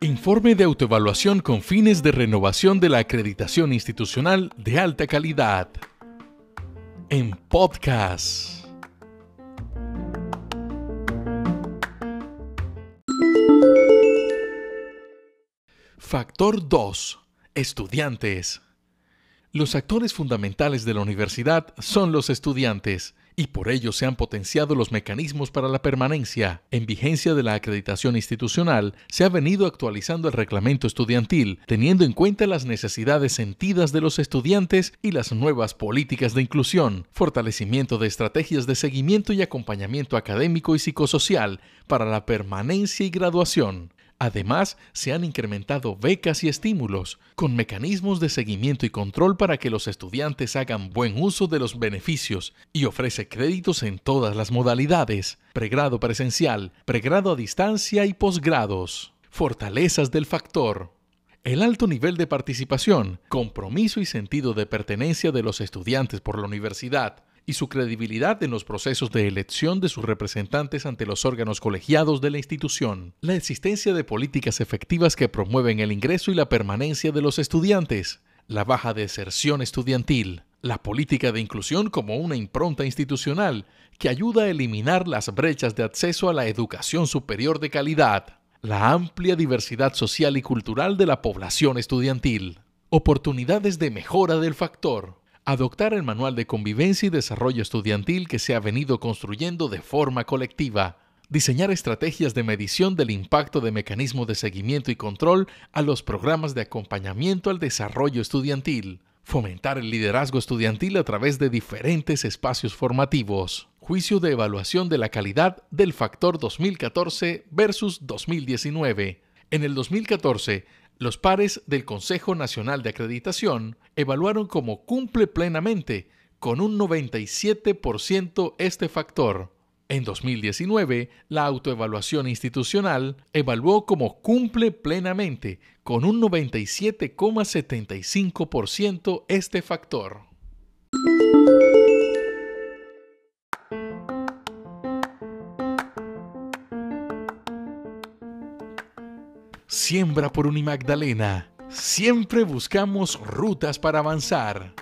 Informe de autoevaluación con fines de renovación de la acreditación institucional de alta calidad. En podcast. Factor 2. Estudiantes. Los actores fundamentales de la universidad son los estudiantes y por ello se han potenciado los mecanismos para la permanencia. En vigencia de la acreditación institucional, se ha venido actualizando el reglamento estudiantil, teniendo en cuenta las necesidades sentidas de los estudiantes y las nuevas políticas de inclusión, fortalecimiento de estrategias de seguimiento y acompañamiento académico y psicosocial para la permanencia y graduación. Además, se han incrementado becas y estímulos, con mecanismos de seguimiento y control para que los estudiantes hagan buen uso de los beneficios y ofrece créditos en todas las modalidades, pregrado presencial, pregrado a distancia y posgrados. Fortalezas del factor. El alto nivel de participación, compromiso y sentido de pertenencia de los estudiantes por la universidad, y su credibilidad en los procesos de elección de sus representantes ante los órganos colegiados de la institución, la existencia de políticas efectivas que promueven el ingreso y la permanencia de los estudiantes, la baja deserción estudiantil, la política de inclusión como una impronta institucional que ayuda a eliminar las brechas de acceso a la educación superior de calidad, la amplia diversidad social y cultural de la población estudiantil, oportunidades de mejora del factor, adoptar el manual de convivencia y desarrollo estudiantil que se ha venido construyendo de forma colectiva, diseñar estrategias de medición del impacto de mecanismos de seguimiento y control a los programas de acompañamiento al desarrollo estudiantil, fomentar el liderazgo estudiantil a través de diferentes espacios formativos, juicio de evaluación de la calidad del factor 2014 versus 2019. En el 2014, los pares del Consejo Nacional de Acreditación evaluaron cómo cumple plenamente con un 97% este factor. En 2019, la autoevaluación institucional evaluó cómo cumple plenamente con un 97,75% este factor. Siembra por Unimagdalena. Siempre buscamos rutas para avanzar.